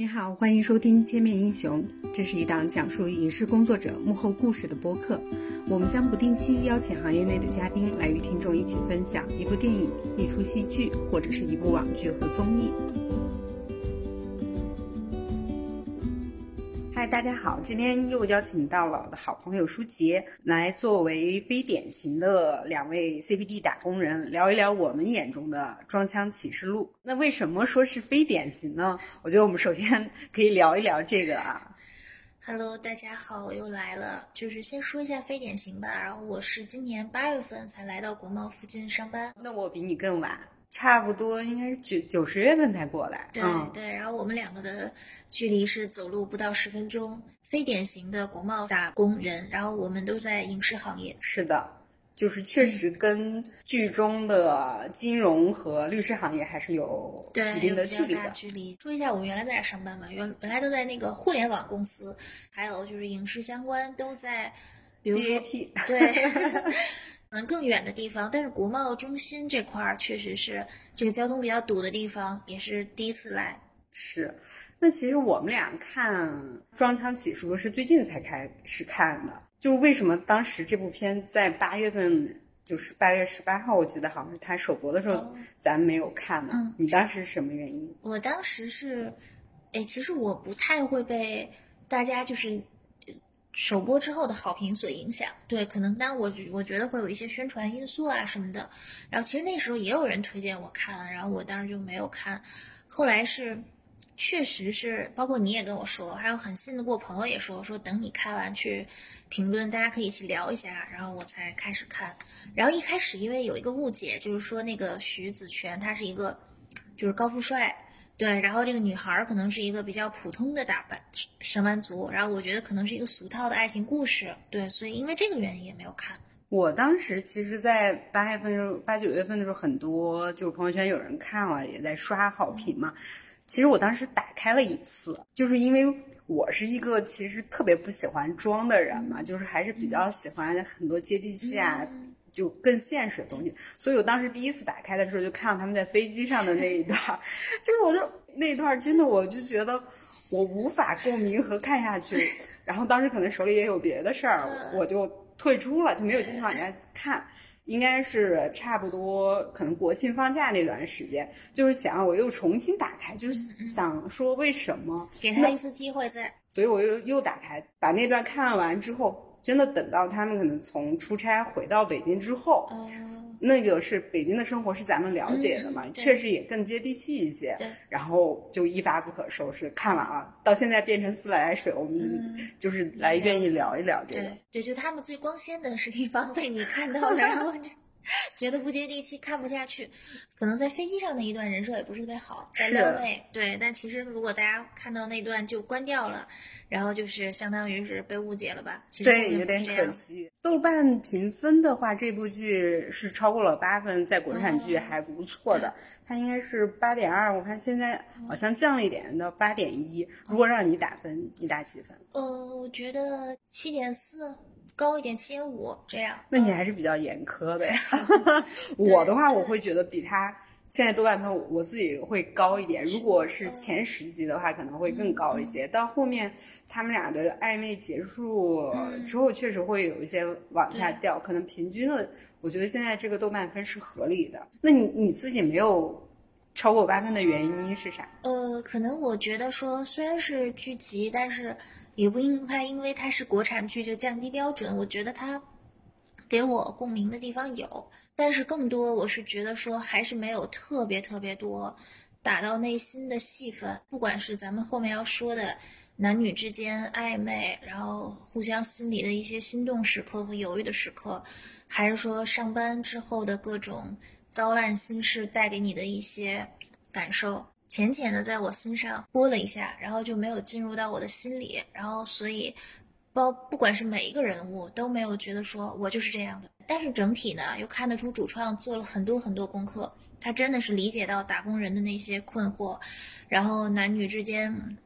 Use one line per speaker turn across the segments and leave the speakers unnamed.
你好，欢迎收听《千面英雄》，这是一档讲述影视工作者幕后故事的播客。我们将不定期邀请行业内的嘉宾来与听众一起分享一部电影、一出戏剧或者是一部网剧和综艺。大家好！今天又邀请到了我的好朋友舒杰来作为非典型的两位 CBD 打工人，聊一聊我们眼中的装腔启示录。那为什么说是非典型呢？我觉得我们首先可以聊一聊这个啊。
Hello，大家好，我又来了。就是先说一下非典型吧。然后我是今年八月份才来到国贸附近上班。
那我比你更晚。差不多应该是九九十月份才过来，
对对，然后我们两个的距离是走路不到十分钟，非典型的国贸打工人，然后我们都在影视行业。
是的，就是确实跟剧中的金融和律师行业还是有
一
定的距离
的。距离。说一下我们原来在哪上班吧，原原来都在那个互联网公司，还有就是影视相关都在，比如说对。可能更远的地方，但是国贸中心这块儿确实是这个交通比较堵的地方，也是第一次来。
是，那其实我们俩看《装腔启示录》是最近才开始看的。就为什么当时这部片在八月份，就是八月十八号，我记得好像是它首播的时候，咱没有看呢？你当时是什么原因？
我当时是，哎，其实我不太会被大家就是。首播之后的好评所影响，对，可能当我我觉得会有一些宣传因素啊什么的。然后其实那时候也有人推荐我看，然后我当时就没有看。后来是，确实是，包括你也跟我说，还有很信得过朋友也说，说等你看完去评论，大家可以一起聊一下，然后我才开始看。然后一开始因为有一个误解，就是说那个徐子泉他是一个就是高富帅。对，然后这个女孩可能是一个比较普通的打扮上班族，然后我觉得可能是一个俗套的爱情故事，对，所以因为这个原因也没有看。
我当时其实，在八月份时候，八九月份的时候，很多就是朋友圈有人看了，也在刷好评嘛。其实我当时打开了一次，就是因为我是一个其实特别不喜欢装的人嘛，就是还是比较喜欢很多接地气啊。就更现实的东西，所以我当时第一次打开的时候，就看到他们在飞机上的那一段，就是我就那一段真的我就觉得我无法共鸣和看下去，然后当时可能手里也有别的事儿，我就退出了，就没有继续往下看。应该是差不多可能国庆放假那段时间，就是想我又重新打开，就是想说为什么
给他一次机会再，
所以我又又打开把那段看完之后。真的等到他们可能从出差回到北京之后，嗯那个是北京的生活是咱们了解的嘛，确实也更接地气一些。
对，
然后就一发不可收拾，看完了，到现在变成自来水，我们就是来愿意聊一聊这个。
对，就他们最光鲜的是地方被你看到了，然后就。觉得不接地气，看不下去，可能在飞机上那一段人设也不是特别好，在撩妹，对。但其实如果大家看到那段就关掉了，然后就是相当于是被误解了吧？其
对，有点可惜。豆瓣评分的话，这部剧是超过了八分，在国产剧还不错的，它应该是八点二，我看现在好像降了一点到八点一。如果让你打分，你打几分？
呃，我觉得七点四。高一点七点五这样，
那你还是比较严苛的呀。我的话，我会觉得比他现在豆瓣分我自己会高一点。如果是前十集的话，可能会更高一些。到后面他们俩的暧昧结束之后，确实会有一些往下掉。可能平均的，我觉得现在这个豆瓣分是合理的。那你你自己没有超过八分的原因是啥？
呃，可能我觉得说虽然是剧集，但是。也不应该因为它是国产剧就降低标准，我觉得它给我共鸣的地方有，但是更多我是觉得说还是没有特别特别多打到内心的戏份，不管是咱们后面要说的男女之间暧昧，然后互相心里的一些心动时刻和犹豫的时刻，还是说上班之后的各种糟烂心事带给你的一些感受。浅浅的在我心上拨了一下，然后就没有进入到我的心里，然后所以，包不管是每一个人物都没有觉得说我就是这样的，但是整体呢又看得出主创做了很多很多功课，他真的是理解到打工人的那些困惑，然后男女之间。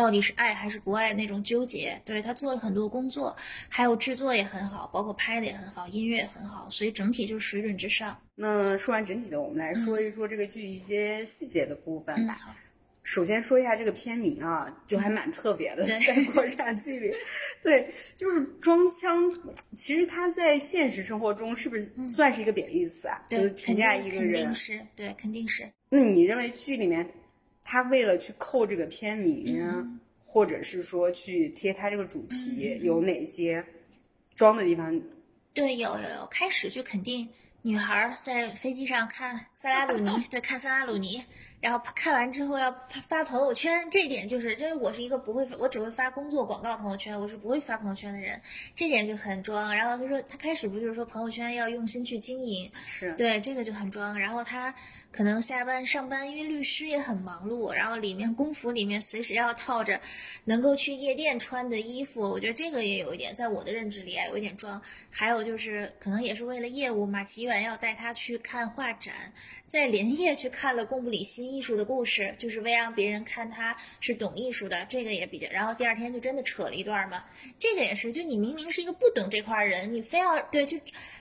到底是爱还是不爱那种纠结，对他做了很多工作，还有制作也很好，包括拍的也很好，音乐也很好，所以整体就是水准之上。
那说完整体的，我们来说一说这个剧一些细节的部分吧。首先说一下这个片名啊，就还蛮特别的，国产剧里，对，就是装腔，其实他在现实生活中是不是算是一个贬义词啊？就是
对，
评价一个人
肯定。是对，肯定是。
那你认为剧里面，他为了去扣这个片名，
嗯
或者是说去贴他这个主题，有哪些装的地方？
对，有有有，开始就肯定女孩儿在飞机上看 萨拉鲁尼，对，看萨拉鲁尼，然后看完之后要发发朋友圈，这一点就是，因为我是一个不会，我只会发工作广告朋友圈，我是不会发朋友圈的人，这点就很装。然后他说，他开始不就是说朋友圈要用心去经营，
是
对，这个就很装。然后他可能下班上班，因为律师也很忙碌，然后里面工服里面随时要套着能够去夜店穿的衣服，我觉得这个也有一点，在我的认知里啊，有一点装。还有就是可能也是为了业务，马奇远要带他去看画展，在连夜去看了贡布里希艺术的故事，就是为让别人看他是懂艺术的，这个也比较。然后第二天就真的扯了一段嘛，这个也是，就你明明是一个不懂这块人，你非要对就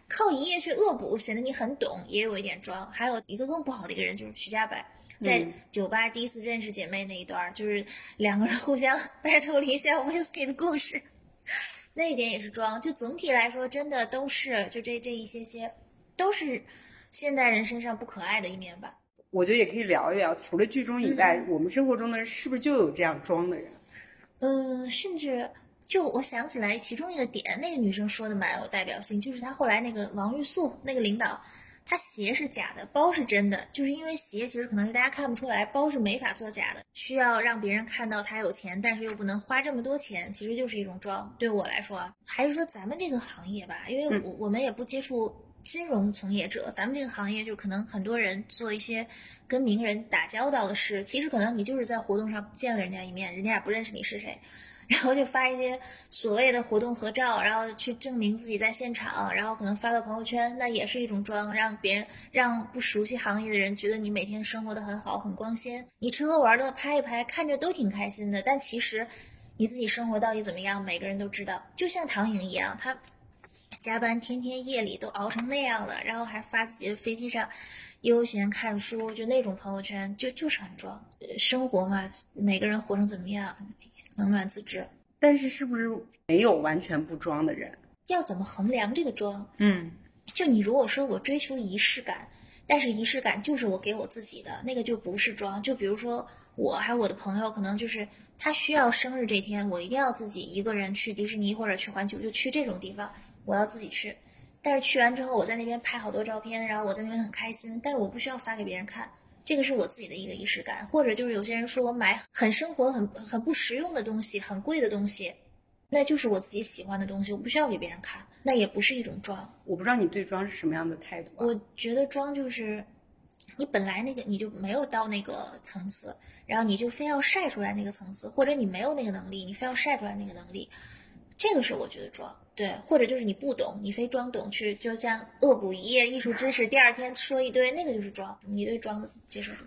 靠一夜去恶补，显得你很懂，也有一点装。还有一个更不好的一个人就是徐家柏。在
嗯
酒吧第一次认识姐妹那一段儿，就是两个人互相 白头了一下 whisky 的故事，那一点也是装。就总体来说，真的都是就这这一些些，都是现代人身上不可爱的一面吧。
我觉得也可以聊一聊，除了剧中以外，我们生活中的人是不是就有这样装的人？
嗯，甚至就我想起来其中一个点，那个女生说的蛮有代表性，就是她后来那个王玉素那个领导，她鞋是假的，包是真的，就是因为鞋其实可能是大家看不出来，包是没法做假的，需要让别人看到她有钱，但是又不能花这么多钱，其实就是一种装。对我来说啊，还是说咱们这个行业吧，因为我我们也不接触。金融从业者，咱们这个行业就可能很多人做一些跟名人打交道的事，其实可能你就是在活动上见了人家一面，人家也不认识你是谁，然后就发一些所谓的活动合照，然后去证明自己在现场，然后可能发到朋友圈，那也是一种装，让别人让不熟悉行业的人觉得你每天生活的很好，很光鲜，你吃喝玩乐拍一拍，看着都挺开心的，但其实你自己生活到底怎么样，每个人都知道。就像唐颖一样，她加班天天夜里都熬成那样了，然后还发自己的飞机上悠闲看书，就那种朋友圈，就就是很装。生活嘛，每个人活成怎么样，冷暖自知。
但是是不是没有完全不装的人？
要怎么衡量这个装？
嗯，
就你如果说我追求仪式感，但是仪式感就是我给我自己的那个就不是装。就比如说我还有我的朋友，可能就是他需要生日这天，我一定要自己一个人去迪士尼或者去环球，就去这种地方，我要自己去。但是去完之后，我在那边拍好多照片，然后我在那边很开心，但是我不需要发给别人看。这个是我自己的一个仪式感，或者就是有些人说我买很生活、很很不实用的东西、很贵的东西，那就是我自己喜欢的东西，我不需要给别人看，那也不是一种装。
我不知道你对装是什么样的态度、啊。
我觉得装就是，你本来那个你就没有到那个层次，然后你就非要晒出来那个层次，或者你没有那个能力，你非要晒出来那个能力，这个是我觉得装。对，或者就是你不懂，你非装懂去，就像恶补一页艺术知识，第二天说一堆，那个就是装。你对装的接受度？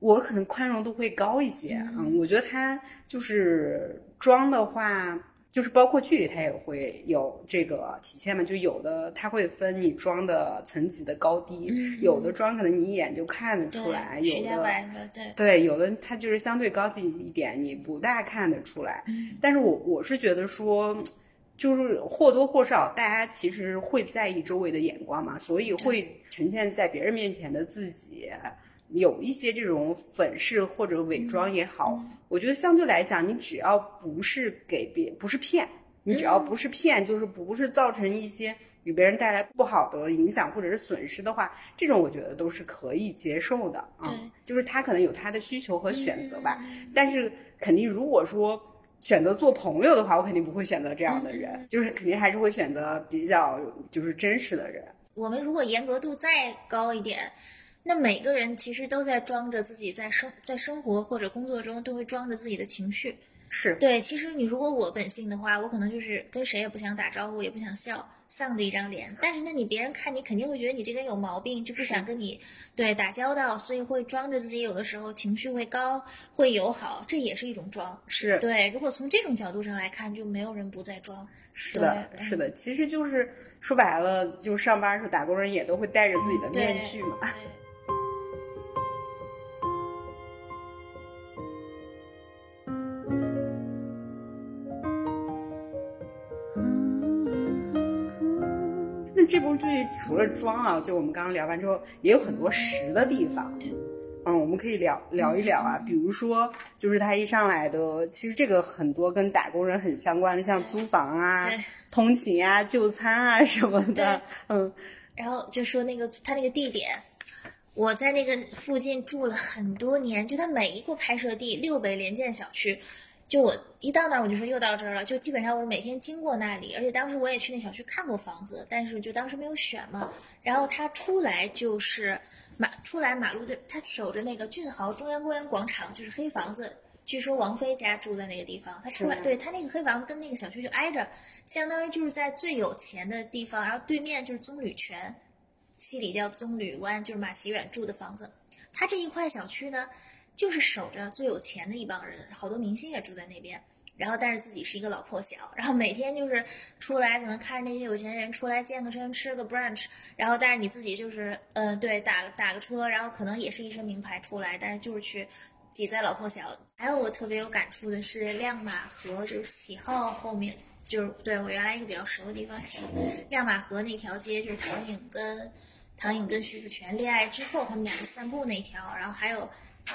我可能宽容度会高一些，嗯，我觉得他就是装的话，就是包括剧里他也会有这个体现嘛，就有的他会分你装的层级的高低，
嗯
有的装可能你一眼就看得出来，有的，
对，
对，有的它就是相对高级一点，你不大看得出来。但是我我是觉得说，就是或多或少，大家其实会在意周围的眼光嘛，所以会呈现在别人面前的自己，有一些这种粉饰或者伪装也好，我觉得相对来讲，你只要不是给别不是骗，你只要不是骗，就是不是造成一些。给别人带来不好的影响或者是损失的话，这种我觉得都是可以接受的啊。就是他可能有他的需求和选择吧，
嗯
但是肯定如果说选择做朋友的话，我肯定不会选择这样的人，
嗯
就是肯定还是会选择比较就是真实的人。
我们如果严格度再高一点，那每个人其实都在装着自己在生在生活或者工作中都会装着自己的情绪。
是
对，其实你如果我本性的话，我可能就是跟谁也不想打招呼，也不想笑，丧着一张脸。但是那你别人看你肯定会觉得你这个人有毛病，就不想跟你对打交道，所以会装着自己有的时候情绪会高，会友好，这也是一种装。
是
对，如果从这种角度上来看，就没有人不在装。
是的，是的，其实就是说白了，就是上班的时候打工人也都会戴着自己的面具嘛。
对
是这部剧除了妆啊，就我们刚刚聊完之后，也有很多实的地方。嗯，我们可以聊聊一聊啊，比如说，就是他一上来的，其实这个很多跟打工人很相关的，像租房啊、通勤啊、就餐啊什么的。嗯，
然后就说那个他那个地点，我在那个附近住了很多年，就他每一个拍摄地，六北联建小区。就我一到那儿，我就说又到这儿了。就基本上我每天经过那里，而且当时我也去那小区看过房子，但是就当时没有选嘛。然后他出来就是马出来马路对，他守着那个俊豪中央公园广场，就是黑房子。据说王菲家住在那个地方，他出来对他那个黑房子跟那个小区就挨着，相当于就是在最有钱的地方。然后对面就是棕榈泉，西里叫棕榈湾，就是马奇远住的房子。他这一块小区呢。就是守着最有钱的一帮人，好多明星也住在那边。然后，但是自己是一个老破小，然后每天就是出来，可能看着那些有钱人出来健个身，吃个 brunch。然后，但是你自己就是，呃，对，打打个车，然后可能也是一身名牌出来，但是就是去挤在老破小。还有我特别有感触的是亮马河，就是启号后面，就是对我原来一个比较熟的地方，启亮马河那条街，就是唐颖跟唐颖跟徐子泉恋爱之后，他们两个散步那条，然后还有。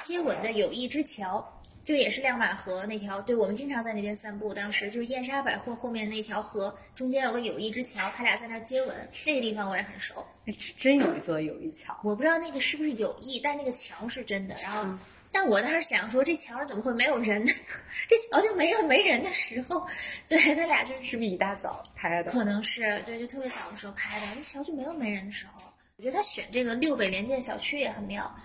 接吻的友谊之桥，就也是亮马河那条，对我们经常在那边散步。当时就是燕莎百货后面那条河，中间有个友谊之桥，他俩在那接吻，那个地方我也很熟。
真有一座友谊桥，
我不知道那个是不是友谊，但那个桥是真的。然后，但我当时想说，这桥上怎么会没有人呢？这桥就没有没人的时候，对他俩就是
是不是一大早拍的？
可能是，对，就特别早的时候拍的。那桥就没有没人的时候，我觉得他选这个六北联建小区也很妙。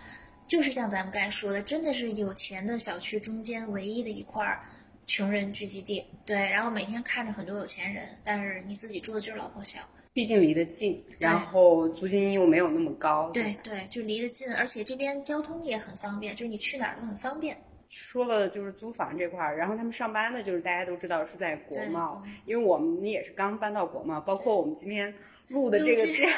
就是像咱们刚才说的，真的是有钱的小区中间唯一的一块穷人聚集地。对，然后每天看着很多有钱人，但是你自己住的就是老破小。
毕竟离得近，然后租金又没有那么高。
对对，就离得近，而且这边交通也很方便，就是你去哪儿都很方便。
说了就是租房这块儿，然后他们上班的，就是大家都知道是在国贸，因为我们也是刚搬到国贸，包括我们今天。录的这个店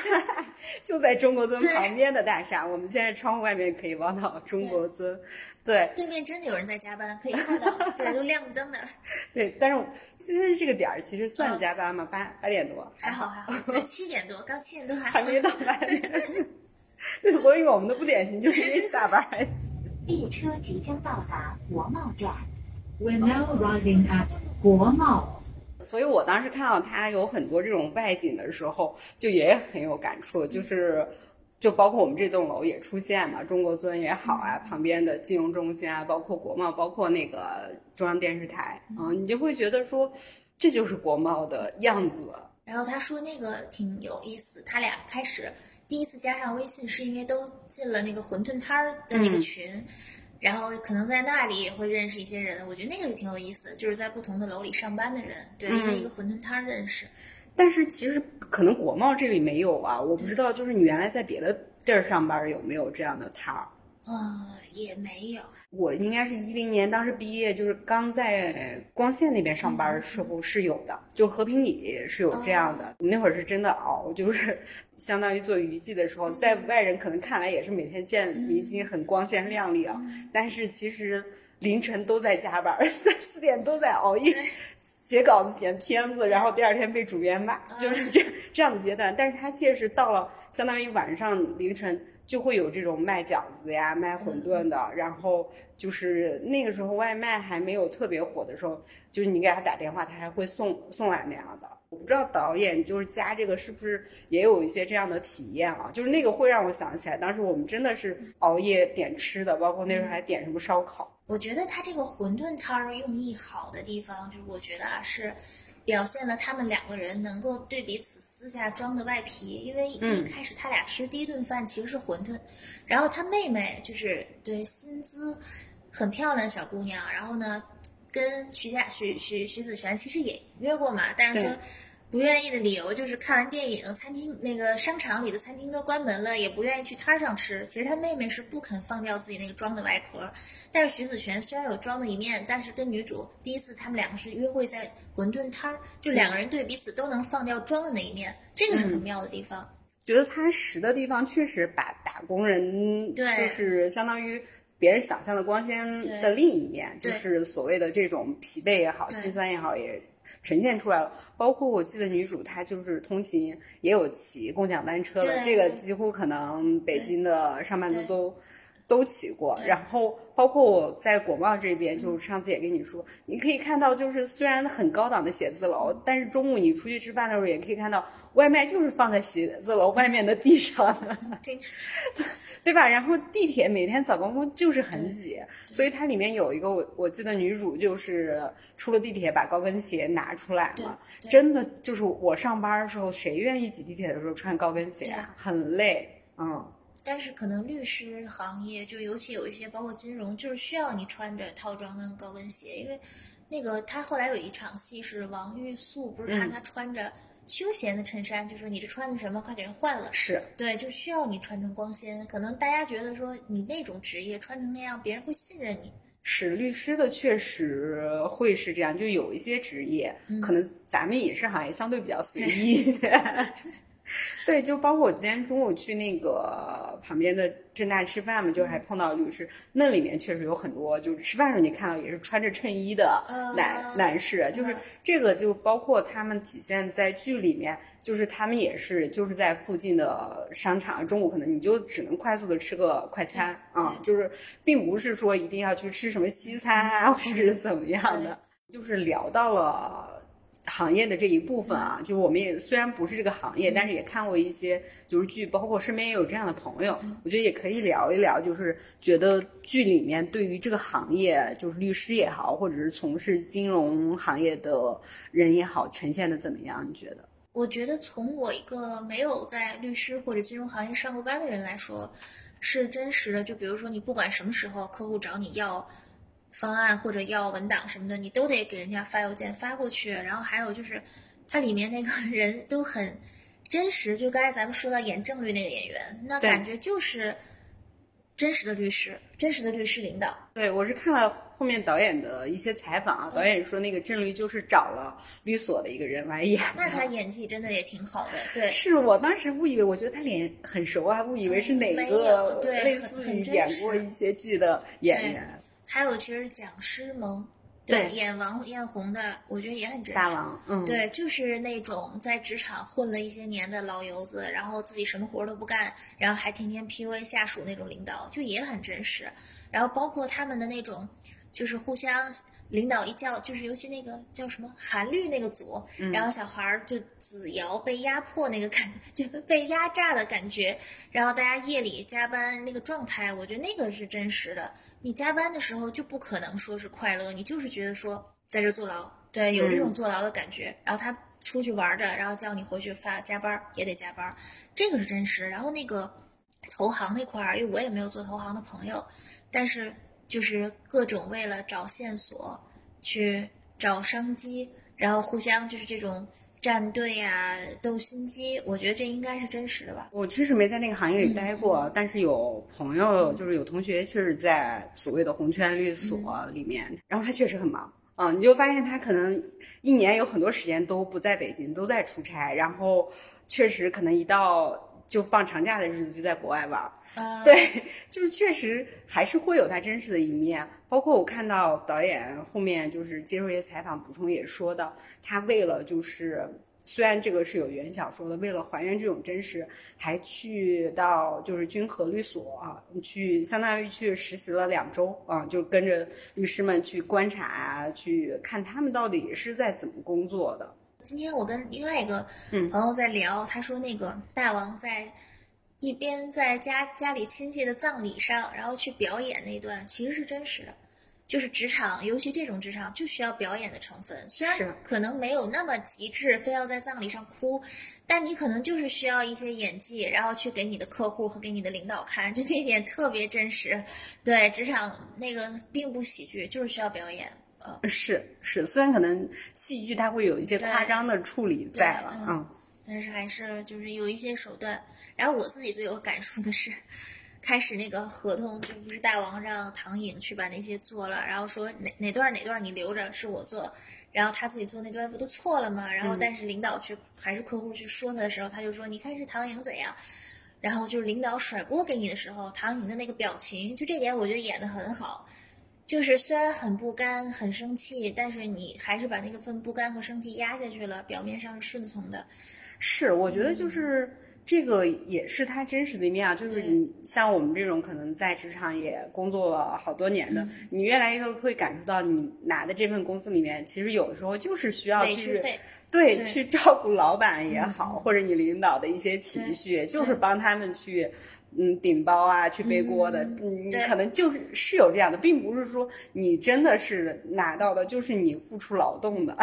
就在中国尊旁边的大厦，我们现在窗户外面可以望到中国尊，对，
对面真的有人在加班，可以看到，对，都亮着灯呢。
对，但是现在这个点儿其实算加班吗？八八点多，
还好还好，对，七点多，刚七点多还
还没到八点。所以我们的不典型就是因为下班。
列车即将到达国贸站，We're now arriving at 国贸。
所以我当时看到他有很多这种外景的时候，就也很有感触。就是，就包括我们这栋楼也出现嘛，中国尊也好啊，旁边的金融中心啊，包括国贸，包括那个中央电视台，嗯，你就会觉得说，这就是国贸的样子。
然后他说那个挺有意思，他俩开始第一次加上微信，是因为都进了那个馄饨摊儿的那个群。然后可能在那里也会认识一些人，我觉得那个是挺有意思，就是在不同的楼里上班的人，对，因为一个馄饨摊认识。
但是其实可能国贸这里没有啊，我不知道，就是你原来在别的地儿上班有没有这样的摊儿？
呃，也没有。
我应该是一零年，当时毕业就是刚在光线那边上班的时候是有的，就和平里是有这样的。那会儿是真的熬，就是 相当于做娱记的时候，在外人可能看来也是每天见明星很光鲜亮丽啊，但是其实凌晨都在加班，三四点都在熬夜写稿子、剪片子，然后第二天被主编骂，就是这这样的阶段。但是他确实到了相当于晚上凌晨。就会有这种卖饺子呀、卖馄饨的，然后就是那个时候外卖还没有特别火的时候，就是你给他打电话，他还会送送来那样的。我不知道导演就是加这个是不是也有一些这样的体验啊？就是那个会让我想起来，当时我们真的是熬夜点吃的，包括那时候还点什么烧烤。
我觉得他这个馄饨摊儿用意好的地方，就是我觉得啊是。表现了他们两个人能够对彼此私下装的外皮，因为一开始他俩吃第一顿饭其实是馄饨，然后他妹妹就是对薪资很漂亮的小姑娘，然后呢跟徐佳徐徐徐子璇其实也约过嘛，但是说。不愿意的理由就是看完电影，餐厅那个商场里的餐厅都关门了，也不愿意去摊上吃。其实他妹妹是不肯放掉自己那个装的外壳，但是徐子泉虽然有装的一面，但是跟女主第一次他们两个是约会在馄饨摊儿，就两个人对彼此都能放掉装的那一面，这个是很妙的地方。
觉得他实的地方确实把打工人，
对，
就是相当于别人想象的光鲜的另一面，就是所谓的这种疲惫也好，心酸也好，也。呈现出来了。包括我记得女主她就是通勤也有骑共享单车的，这个几乎可能北京的上班族都。都骑过，然后包括我在国贸这边，就是上次也跟你说，你可以看到，就是虽然很高档的写字楼，但是中午你出去吃饭的时候，也可以看到外卖就是放在写字楼外面的地上的。
经
对吧？然后地铁每天早高峰就是很挤，所以它里面有一个我我记得女主就是出了地铁把高跟鞋拿出来嘛，
对对
真的就是我上班的时候，谁愿意挤地铁的时候穿高跟鞋啊？很累，嗯，
但是可能律师行业就尤其有一些包括金融，就是需要你穿着套装跟高跟鞋，因为那个他后来有一场戏是王玉素，不是看
嗯
他穿着休闲的衬衫，就说你这穿的什么，快给人换了。
是
对，就需要你穿成光鲜。可能大家觉得说你那种职业穿成那样，别人会信任你。
是律师的，确实会是这样，就有一些职业，
嗯
可能咱们影视行业相对比较随意一些。对，就包括我今天中午去那个旁边的正大吃饭嘛，就还碰到律师，那里面确实有很多，就是吃饭的时候你看到也是穿着衬衣的男、
呃
男士，就是
嗯。
这个就包括他们体现在剧里面，就是他们也是就是在附近的商场，中午可能你就只能快速的吃个快餐啊，就是并不是说一定要去吃什么西餐啊，或者是怎么样的，就是聊到了。行业的这一部分啊，就是我们也虽然不是这个行业，但是也看过一些就是剧，包括身边也有这样的朋友，我觉得也可以聊一聊，就是觉得剧里面对于这个行业，就是律师也好，或者是从事金融行业的人也好，呈现的怎么样？你觉得？
我觉得从我一个没有在律师或者金融行业上过班的人来说，是真实的。就比如说，你不管什么时候客户找你要方案或者要文档什么的，你都得给人家发邮件发过去。然后还有就是，它里面那个 人都很真实。就刚才咱们说到演郑律那个演员，那感觉就是真实的律师，真实的律师领导。
对我是看了后面导演的一些采访啊，导演说那个郑律就是找了律所的一个人来演的。
那他演技真的也挺好的，对。
是我当时误以为，我觉得他脸很熟啊，误以为是哪
没
个类似于演过一些剧的演员。
还有其实蒋诗萌，
对
演王艳红的，我觉得也很真实。
大王，嗯，
对，就是那种在职场混了一些年的老油子，然后自己什么活儿都不干，然后还天天 PUA 下属那种领导，就也很真实。然后包括他们的那种，就是互相领导一叫，就是尤其那个叫什么韩绿那个组，
嗯
然后小孩儿就子瑶被压迫那个感，就被压榨的感觉，然后大家夜里加班那个状态，我觉得那个是真实的。你加班的时候就不可能说是快乐，你就是觉得说在这坐牢，对，有这种
嗯
坐牢的感觉。然后他出去玩的，然后叫你回去发加班也得加班，这个是真实。然后那个投行那块儿，因为我也没有做投行的朋友，但是就是各种为了找线索去找商机，然后互相就是这种站队啊、斗心机，我觉得这应该是真实的吧。
我确实没在那个行业里待
嗯
过，但是有朋友，就是有同学确实在所谓的红圈律所
嗯
里面，然后他确实很忙。嗯、你就发现他可能一年有很多时间都不在北京，都在出差，然后确实可能一到就放长假的日子就在国外玩。
呃，
对，就是确实还是会有他真实的一面。包括我看到导演后面就是接受一些采访补充也说到，他为了就是虽然这个是有原小说的，为了还原这种真实，还去到就是君和律所啊，去相当于去实习了两周啊，就跟着律师们去观察啊，去看他们到底是在怎么工作的。
今天我跟另外一个
嗯
朋友在聊，他说那个大王在一边在家家里亲戚的葬礼上，然后去表演那段，其实是真实的。就是职场，尤其这种职场就需要表演的成分。虽然可能没有那么极致，非要在葬礼上哭，但你可能就是需要一些演技，然后去给你的客户和给你的领导看，就那点特别真实。对，职场那个并不喜剧，就是需要表演。呃，
是是，虽然可能戏剧它会有一些夸张的处理在了，
嗯
嗯
但是还是就是有一些手段。然后我自己最有感触的是，开始那个合同就不是大王让唐颖去把那些做了，然后说哪哪段哪段你留着是我做，然后他自己做那段不都错了吗？然后
嗯
但是领导去还是客户去说他的时候，他就说你看是唐颖怎样。然后就是领导甩锅给你的时候，唐颖的那个表情，就这点我觉得演得很好。就是虽然很不甘、很生气，但是你还是把那个份不甘和生气压下去了，表面上是顺从的。
是，我觉得就是这个也是他真实的一面啊。就是你像我们这种可能在职场也工作了好多年的，
嗯
你越来越会感受到你拿的这份工资里面，其实有的时候就是需要去对，去照顾老板也好，
嗯
或者你领导的一些情绪，就是帮他们去。嗯，顶包啊，去背锅的，
嗯
你你可能就是是有这样的，并不是说你真的是拿到的，就是你付出劳动的。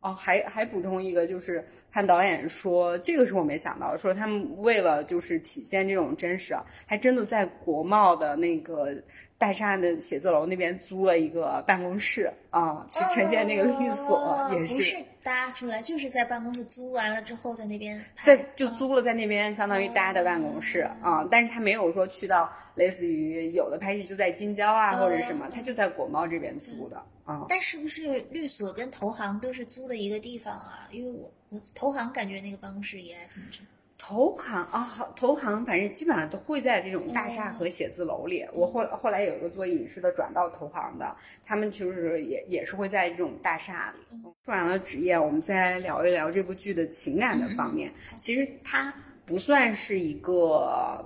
哦，还还补充一个，就是看导演说，这个是我没想到，说他们为了就是体现这种真实啊，还真的在国贸的那个大厦的写字楼那边租了一个办公室啊，去呈现那个律所，也
是搭出来，就是在办公室租完了之后在那边
在就租了在那边，相当于搭的办公室啊、但是他没有说去到类似于有的拍戏就在京郊啊、
哦
或者什么，他就在国贸这边租的啊。
但是不是律所跟投行都是租的一个地方啊？因为我我投行感觉那个办公室也还挺值。
投行啊，好投行反正基本上都会在这种大厦和写字楼里。我后后来有一个做影视的转到投行的，他们就是也也是会在这种大厦里。说完了职业，我们再聊一聊这部剧的情感的方面。其实它不算是一个。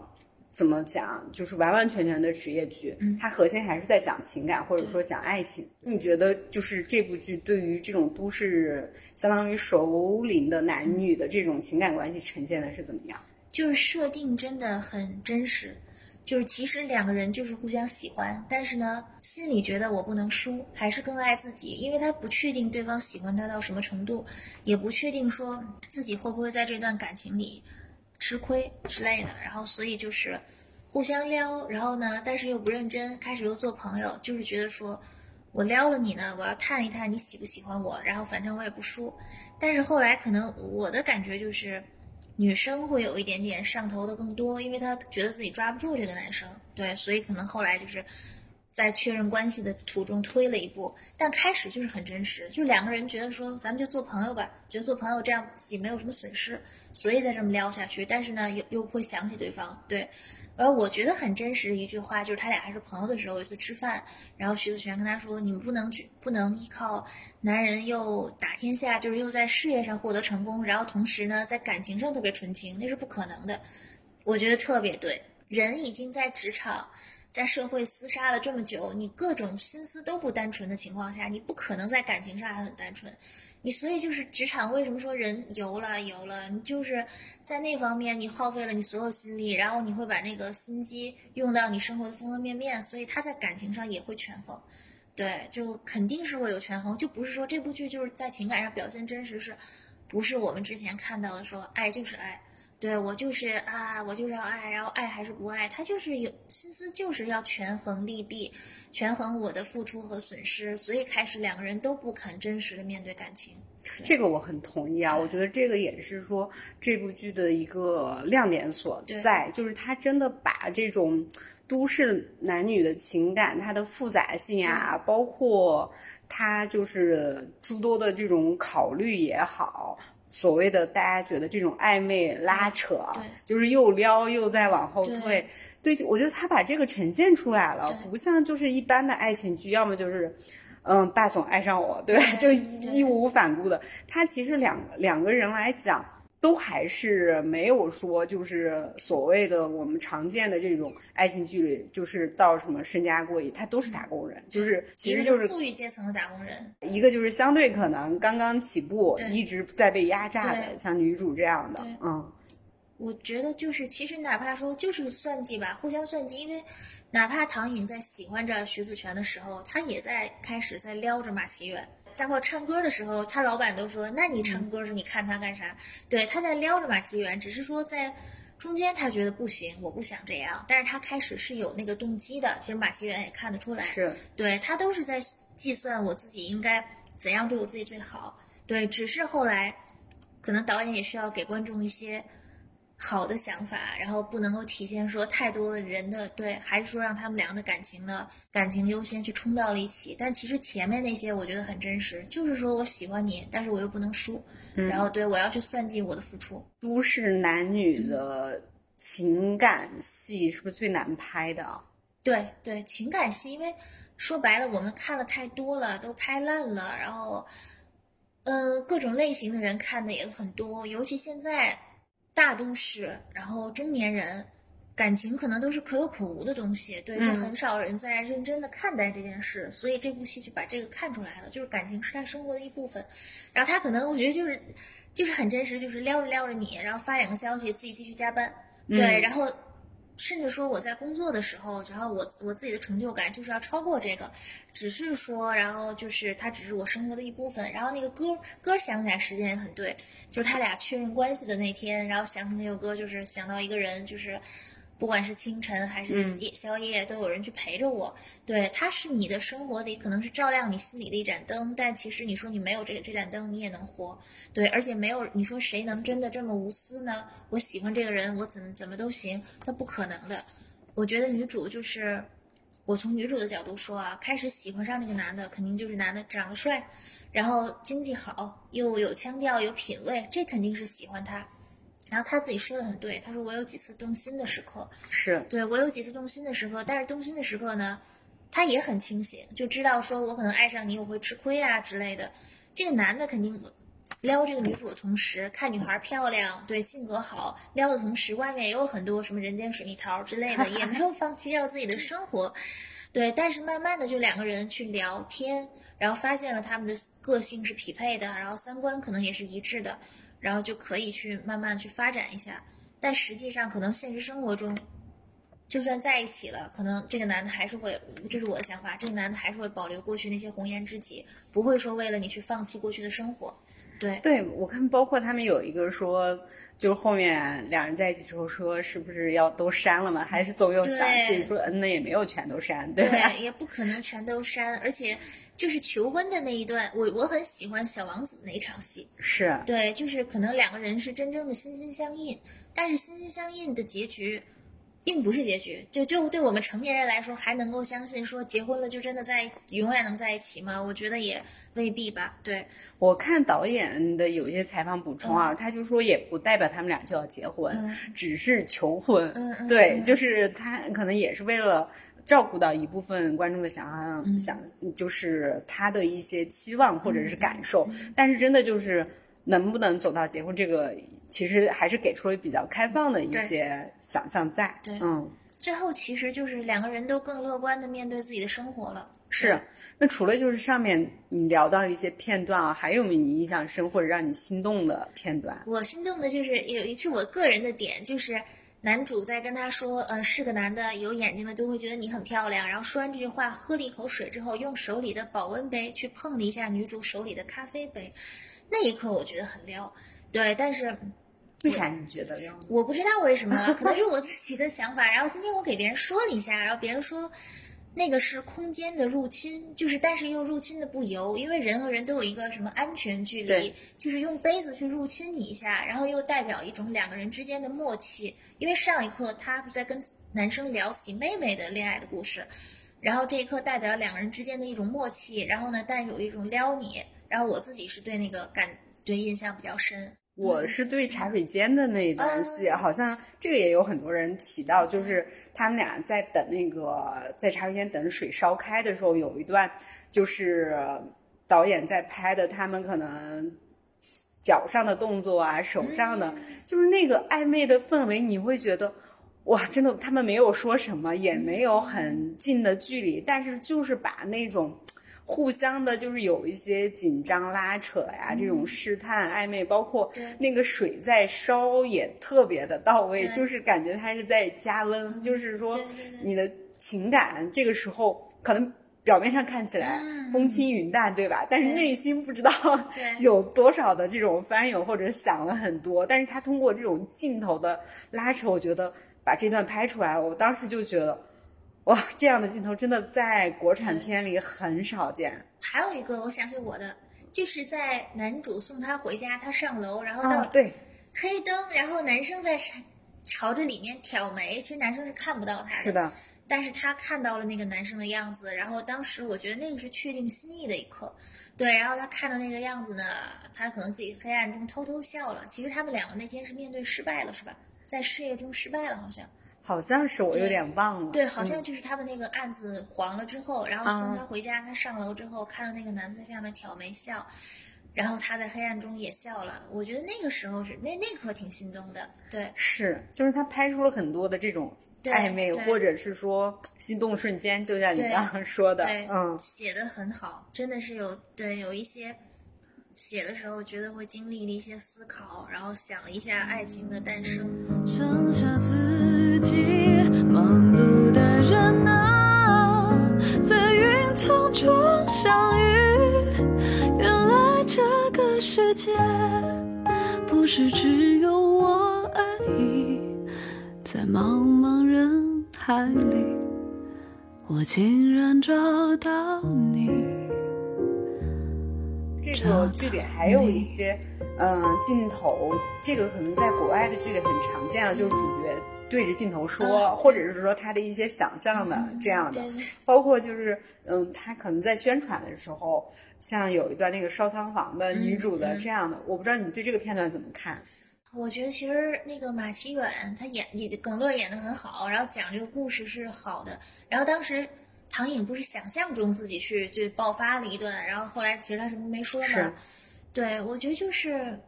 怎么讲？就是完完全全的职业剧，它核心还是在讲情感，或者说讲爱情。你觉得就是这部剧对于这种都市相当于熟龄的男女的这种情感关系呈现的是怎么样？
就是设定真的很真实，就是其实两个人就是互相喜欢，但是呢，心里觉得我不能输，还是更爱自己，因为他不确定对方喜欢他到什么程度，也不确定说自己会不会在这段感情里吃亏之类的，然后所以就是互相撩，然后呢，但是又不认真，开始又做朋友，就是觉得说。我撩了你呢，我要探一探你喜不喜欢我，然后反正我也不输。但是后来可能我的感觉就是，女生会有一点点上头的更多，因为她觉得自己抓不住这个男生，对，所以可能后来就是在确认关系的途中推了一步，但开始就是很真实，就是两个人觉得说咱们就做朋友吧，觉得做朋友这样自己没有什么损失，所以再这么撩下去，但是呢又又会想起对方，对。而我觉得很真实的一句话，就是他俩还是朋友的时候，有一次吃饭，然后徐子璇跟他说：“你们不能去，不能依靠男人又打天下，就是又在事业上获得成功，然后同时呢，在感情上特别纯情，那是不可能的。”我觉得特别对。人已经在职场、在社会厮杀了这么久，你各种心思都不单纯的情况下，你不可能在感情上还很单纯。你所以就是职场为什么说人油了油了？你就是在那方面你耗费了你所有心力，然后你会把那个心机用到你生活的方方面面，所以他在感情上也会权衡。对，就肯定是会有权衡，就不是说这部剧就是在情感上表现真实是，不是我们之前看到的说爱就是爱，对我就是啊，我就是要爱，然后爱还是不爱，他就是有心思就是要权衡利弊，权衡我的付出和损失，所以开始两个人都不肯真实的面对感情。
这个我很同意啊，我觉得这个也是说这部剧的一个亮点所在，就是他真的把这种都市男女的情感，它的复杂性啊，包括他就是诸多的这种考虑也好。所谓的大家觉得这种暧昧拉扯，就是又撩又在往后退，
对
对，我觉得他把这个呈现出来了，不像就是一般的爱情剧，要么就是，嗯，霸总爱上我，对吧？就义无反顾的。他其实两两个人来讲，都还是没有说就是所谓的我们常见的这种爱情剧里，就是到什么身家过亿，他都是打工人，就是其实就是
富裕阶层的打工人，
一个就是相对可能刚刚起步，一直在被压榨的，像女主这样的，嗯。
我觉得就是，其实哪怕说就是算计吧，互相算计，因为哪怕唐颖在喜欢着徐子泉的时候，他也在开始在撩着马其远。包括唱歌的时候，他老板都说：“那你唱歌时你看他干啥？”对，他在撩着马其元，只是说在中间他觉得不行，我不想这样，但是他开始是有那个动机的。其实马其元也看得出来，
是
对他都是在计算我自己应该怎样对我自己最好。对，只是后来可能导演也需要给观众一些好的想法，然后不能够体现说太多人的对，还是说让他们俩的感情呢感情优先去冲到了一起。但其实前面那些我觉得很真实，就是说我喜欢你，但是我又不能输，然后对我要去算计我的付出。
都市男女的情感戏是不是最难拍的啊？
对对，情感戏，因为说白了，我们看了太多了，都拍烂了，然后，呃，各种类型的人看的也很多，尤其现在大都市，然后中年人。感情可能都是可有可无的东西，对，就很少人在认真的看待这件事，所以这部戏就把这个看出来了，就是感情是他生活的一部分，然后他可能我觉得就是，就是很真实，就是撩着撩着你，然后发两个消息，自己继续加班，对，然后甚至说我在工作的时候，然后我我自己的成就感就是要超过这个，只是说，然后就是它只是我生活的一部分，然后那个歌歌想起来时间也很对，就是他俩确认关系的那天，然后想起那首歌，就是想到一个人，就是。不管是清晨还是夜宵夜，都有人去陪着我。对，它是你的生活里可能是照亮你心里的一盏灯，但其实你说你没有这个这盏灯，你也能活。对，而且没有你说谁能真的这么无私呢？我喜欢这个人，我怎么怎么都行，那不可能的。我觉得女主就是，我从女主的角度说啊，开始喜欢上这个男的，肯定就是男的长得帅，然后经济好，又有腔调，有品味，这肯定是喜欢他。然后他自己说的很对，他说我有几次动心的时刻，
是
对我有几次动心的时刻，但是动心的时刻呢，他也很清醒，就知道说我可能爱上你我会吃亏啊之类的。这个男的肯定撩这个女主的同时，看女孩漂亮，对性格好，撩的同时，外面也有很多什么人间水蜜桃之类的，也没有放弃掉自己的生活，对。但是慢慢的就两个人去聊天，然后发现了他们的个性是匹配的，然后三观可能也是一致的。然后就可以去慢慢去发展一下，但实际上可能现实生活中，就算在一起了，可能这个男的还是会，这是我的想法，这个男的还是会保留过去那些红颜知己，不会说为了你去放弃过去的生活。对，
对我看包括他们有一个说，就是后面两人在一起之后说是不是要都删了嘛？还是总有想起说，嗯，那也没有全都删，
对，也不可能全都删，而且。就是求婚的那一段，我我很喜欢小王子那一场戏，
是
对，就是可能两个人是真正的心心相印，但是心心相印的结局，并不是结局，就就对我们成年人来说，还能够相信说结婚了就真的在一起，永远能在一起吗？我觉得也未必吧。对
我看导演的有一些采访补充啊，他就说也不代表他们俩就要结婚，只是求婚，嗯对，就是他可能也是为了。照顾到一部分观众的想象，想就是他的一些期望或者是感受，但是真的就是能不能走到结婚这个，其实还是给出了比较开放的一些想象在。
对，
嗯，
最后其实就是两个人都更乐观的面对自己的生活了。
是，那除了就是上面你聊到一些片段啊，还有没有你印象深或者让你心动的片段？
我心动的就是有一次我个人的点就是。男主在跟他说：“呃，是个男的，有眼睛的都会觉得你很漂亮。”然后说完这句话，喝了一口水之后，用手里的保温杯去碰了一下女主手里的咖啡杯。那一刻，我觉得很撩。对，但是
为啥你觉得撩？
我不知道为什么，可能是我 自己的想法。然后今天我给别人说了一下，然后别人说。那个是空间的入侵，就是但是又入侵的不由，因为人和人都有一个什么安全距离，就是用杯子去入侵你一下，然后又代表一种两个人之间的默契。因为上一刻他不在跟男生聊自己妹妹的恋爱的故事，然后这一刻代表两个人之间的一种默契，然后呢，但有一种撩你，然后我自己是对那个感对印象比较深。
我是对茶水间的那一段戏，好像这个也有很多人提到，就是他们俩在等那个在茶水间等水烧开的时候，有一段就是导演在拍的，他们可能脚上的动作啊，手上的，就是那个暧昧的氛围，你会觉得哇，真的他们没有说什么，也没有很近的距离，但是就是把那种。互相的，就是有一些紧张拉扯呀，这种试探暧昧，包括那个水在烧也特别的到位，就是感觉它是在加温，就是说你的情感这个时候可能表面上看起来风轻云淡，对吧？但是内心不知道 有多少的这种翻涌或者想了很多。但是他通过这种镜头的拉扯，我觉得把这段拍出来，我当时就觉得。哇，这样的镜头真的在国产片里很少见。
还有一个，我想起我的，就是在男主送她回家，她上楼，然后到
对
黑灯，然后男生在朝着里面挑眉，其实男生是看不到她的，
是的，
但是他看到了那个男生的样子，然后当时我觉得那个是确定心意的一刻，对，然后他看到那个样子呢，他可能自己黑暗中偷偷笑了。其实他们两个那天是面对失败了，是吧？在事业中失败了，好像。
好像是我有点忘了。
对，好像
嗯
就是他们那个案子黄了之后，然后送他回家，他上楼之后看到那个男的在下面挑眉笑，然后他在黑暗中也笑了。我觉得那个时候是那那刻挺心动的，对
是，就是他拍出了很多的这种暧昧，或者是说心动瞬间，就像你刚刚说的，
对，
嗯，
写的很好，真的是有对有一些写的时候觉得会经历了一些思考，然后想了一下爱情的诞生。
剩下自己忙碌的人啊，在云层中相遇。原来这个世界不是只有我而已，在茫茫人海里，我竟然找到你。
这个剧里还有一些嗯镜头，这个可能在国外的剧里很常见啊，就是主角对着镜头说，
嗯
或者是说他的一些想象的这样的包括就是嗯，他可能在宣传的时候，像有一段那个烧仓房的女主的这样的，我不知道你对这个片段怎么看？
我觉得其实那个马奇远他演也耿乐演的很好，然后讲这个故事是好的。然后当时唐颖不是想象中自己去就爆发了一段，然后后来其实他什么没说
是
嘛。对，我觉得就是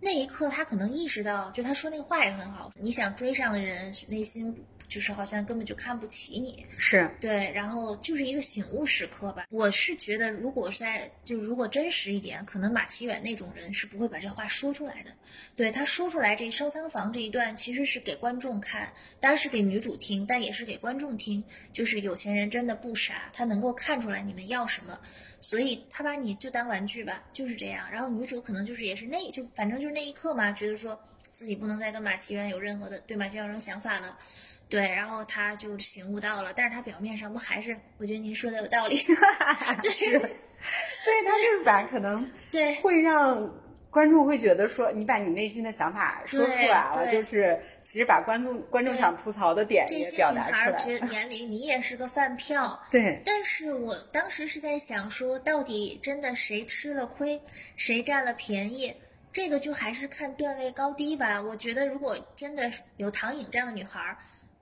那一刻他可能意识到，就他说那个话也很好，你想追上的人内心就是好像根本就看不起你。
是
对，然后就是一个醒悟时刻吧。我是觉得，如果是在就如果真实一点，可能马奇远那种人是不会把这话说出来的。对他说出来这烧仓房这一段，其实是给观众看，当然是给女主听，但也是给观众听。就是有钱人真的不傻，他能够看出来你们要什么，所以他把你就当玩具吧，就是这样。然后女主可能就是也是那就反正就是那一刻嘛，觉得说自己不能再跟马奇远有任何的对马奇远有任何想法了。对，然后他就醒悟到了，但是他表面上不还是？我觉得您说的有道理。
是，对 他就是把可能
对
会让观众会觉得说，你把你内心的想法说出来了，就是其实把观众观众想吐槽的点
这些
也表达出来了。
觉得年龄你也是个饭票，
对，
但是我当时是在想说，到底真的谁吃了亏，谁占了便宜？这个就还是看段位高低吧。我觉得如果真的有唐颖这样的女孩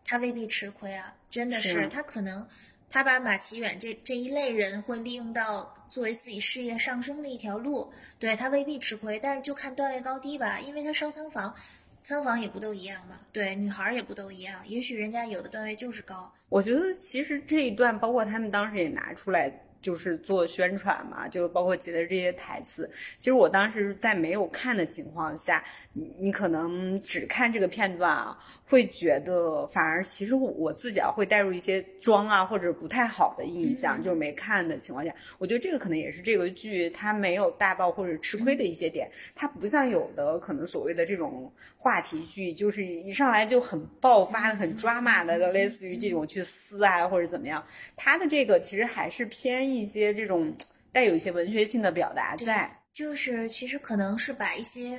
儿，她未必吃亏啊，真的
是
是她可能。他把马奇远这这一类人会利用到作为自己事业上升的一条路，对他未必吃亏，但是就看段位高低吧，因为他烧仓房，仓房也不都一样嘛，对，女孩儿也不都一样，也许人家有的段位就是高，
我觉得其实这一段，包括他们当时也拿出来。就是做宣传嘛，就包括写的这些台词。其实我当时在没有看的情况下，你你可能只看这个片段啊，会觉得反而其实我我自己啊会带入一些装啊或者不太好的印象，
嗯
就是没看的情况下，我觉得这个可能也是这个剧它没有大爆或者吃亏的一些点。它不像有的可能所谓的这种话题剧，就是一上来就很爆发的、很抓马的，类似于这种去撕啊或者怎么样。它的这个其实还是偏一些这种带有一些文学性的表达在。
就是其实可能是把一些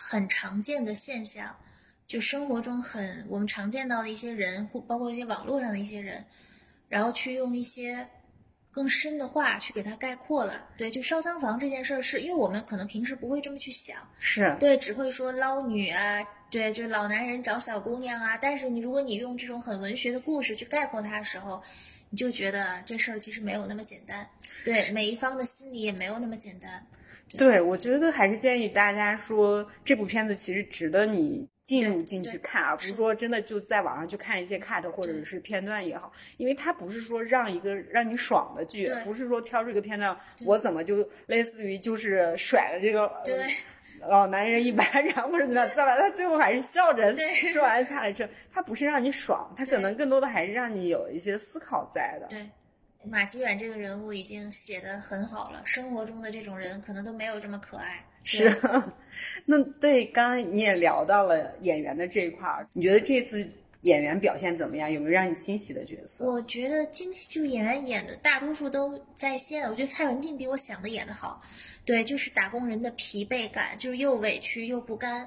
很常见的现象，就生活中很我们常见到的一些人，或包括一些网络上的一些人，然后去用一些更深的话去给它概括了。对，就烧仓房这件事儿，是因为我们可能平时不会这么去想，
是
对，只会说捞女啊，对，就是老男人找小姑娘啊。但是你如果你用这种很文学的故事去概括它的时候，你就觉得这事儿其实没有那么简单，对，每一方的心理也没有那么简单。
对，我觉得还是建议大家说，这部片子其实值得你进入进去看，而不是
是。
说真的就在网上去看一些 cut 或者是片段也好，因为它不是说让一个让你爽的剧，不是说挑这个片段我怎么就类似于就是甩了这个老男人一巴掌 或者怎么样，再来他最后还是笑着说完下来之后，他不是让你爽，他可能更多的还是让你有一些思考在的。
对，马吉远这个人物已经写得很好了，生活中的这种人可能都没有这么可爱。
是
对，
那对，刚刚你也聊到了演员的这一块儿，你觉得这次演员表现怎么样？有没有让你惊喜的角色？
我觉得惊喜就是演员演的大多数都在线，我觉得蔡文静比我想的演的好。对，就是打工人的疲惫感，就是又委屈又不甘，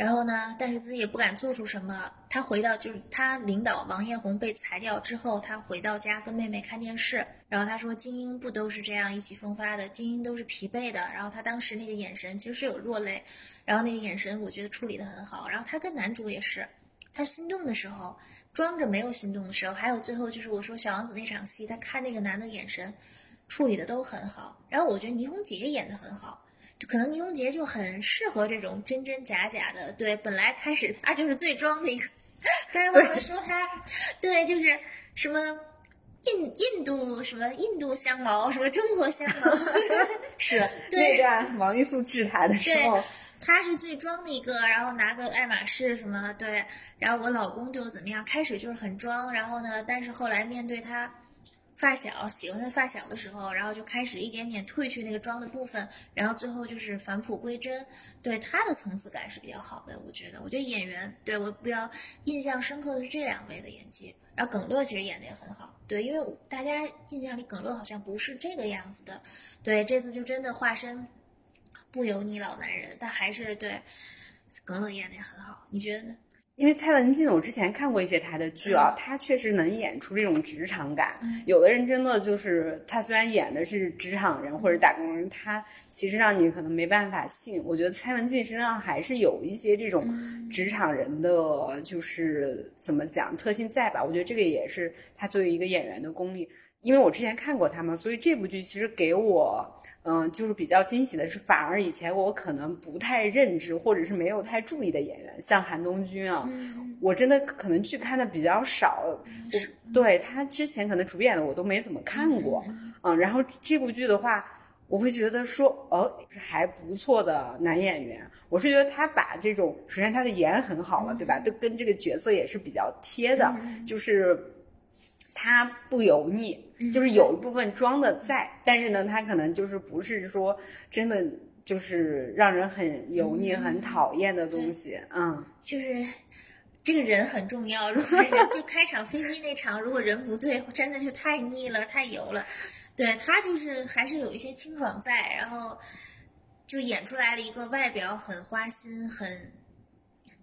然后呢，但是自己也不敢做出什么。他回到就是他领导王艳红被裁掉之后，他回到家跟妹妹看电视，然后他说精英不都是这样意气风发的，精英都是疲惫的。然后他当时那个眼神其实是有落泪，然后那个眼神我觉得处理的很好。然后他跟男主也是。他心动的时候，装着没有心动的时候，还有最后就是我说小王子那场戏，他看那个男的眼神处理的都很好。然后我觉得倪虹洁演的很好，可能倪虹洁就很适合这种真真假假的。对，本来开始他就是最装的一个，刚才忘了说他，对，就是什么印印度什么印度香茅，什么中国香茅，
是
对
那段王玉素治他的时候，
他是最装的一个，然后拿个爱马仕什么，对，然后我老公就怎么样，开始就是很装，然后呢，但是后来面对他发小喜欢他发小的时候，然后就开始一点点褪去那个妆的部分，然后最后就是返璞归真，对他的层次感是比较好的，我觉得，我觉得演员对我比较印象深刻的是这两位的演技，然后耿乐其实演的也很好，对，因为大家印象里耿乐好像不是这个样子的，对，这次就真的化身。不油腻老男人，但还是对耿乐演的也很好，你觉得呢？
因为蔡文静，我之前看过一些她的剧啊，她确实能演出这种职场感。
嗯
有的人真的就是，她虽然演的是职场人或者打工人，她其实让你可能没办法信。我觉得蔡文静身上还是有一些这种职场人的，就是怎么讲特性在吧？我觉得这个也是她作为一个演员的功力。因为我之前看过她嘛，所以这部剧其实给我。嗯，就是比较惊喜的是，反而以前我可能不太认知或者是没有太注意的演员，像韩东君啊，
嗯
我真的可能剧看的比较少。我对他之前可能主演的我都没怎么看过，嗯，然后这部剧的话，我会觉得说，哦，还不错的男演员。我是觉得他把这种，首先他的颜很好了，对吧？就跟这个角色也是比较贴的，就是他不油腻。就是有一部分装的在，但是呢，他可能就是不是说真的就是让人很油腻、很讨厌的东西，嗯，
就是这个人很重要。如果人 就开场飞机那场，如果人不对，真的就太腻了，太油了。对他就是还是有一些清爽在，然后就演出来了一个外表很花心、很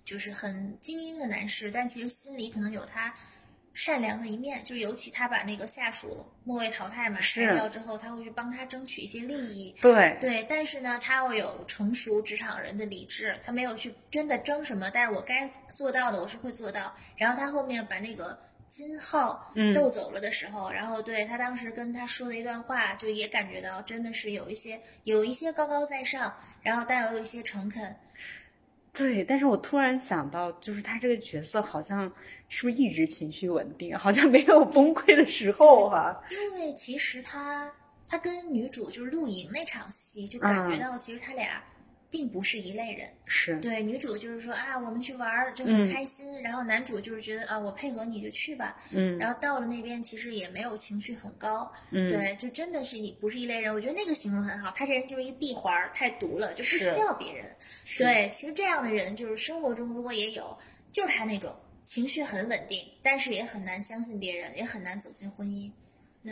就是很精英的男士，但其实心里可能有他。善良的一面，就是尤其他把那个下属末位淘汰嘛
是
裁掉之后，他会去帮他争取一些利益。
对，
对，但是呢，他要有成熟职场人的理智，他没有去真的争什么，但是我该做到的我是会做到。然后他后面把那个金浩
嗯
斗走了的时候，然后对他当时跟他说的一段话，就也感觉到真的是有一些有一些高高在上，然后但有一些诚恳。
对，但是我突然想到，就是他这个角色好像是不是一直情绪稳定，好像没有崩溃的时候哈、
因为其实他他跟女主就是露营那场戏，就感觉
嗯。
到其实他俩并不是一类人。
是，
对，女主就是说啊，我们去玩儿就
嗯。
很开心，然后男主就是觉得啊，我配合你就去吧，
嗯。
然后到了那边其实也没有情绪很高，
嗯，
对，就真的是你不是一类人，我觉得那个形容很好，他这人就是一闭环儿，太毒了，就不需要别人。对，其实这样的人就是生活中如果也有，就是他那种情绪很稳定，但是也很难相信别人，也很难走进婚姻。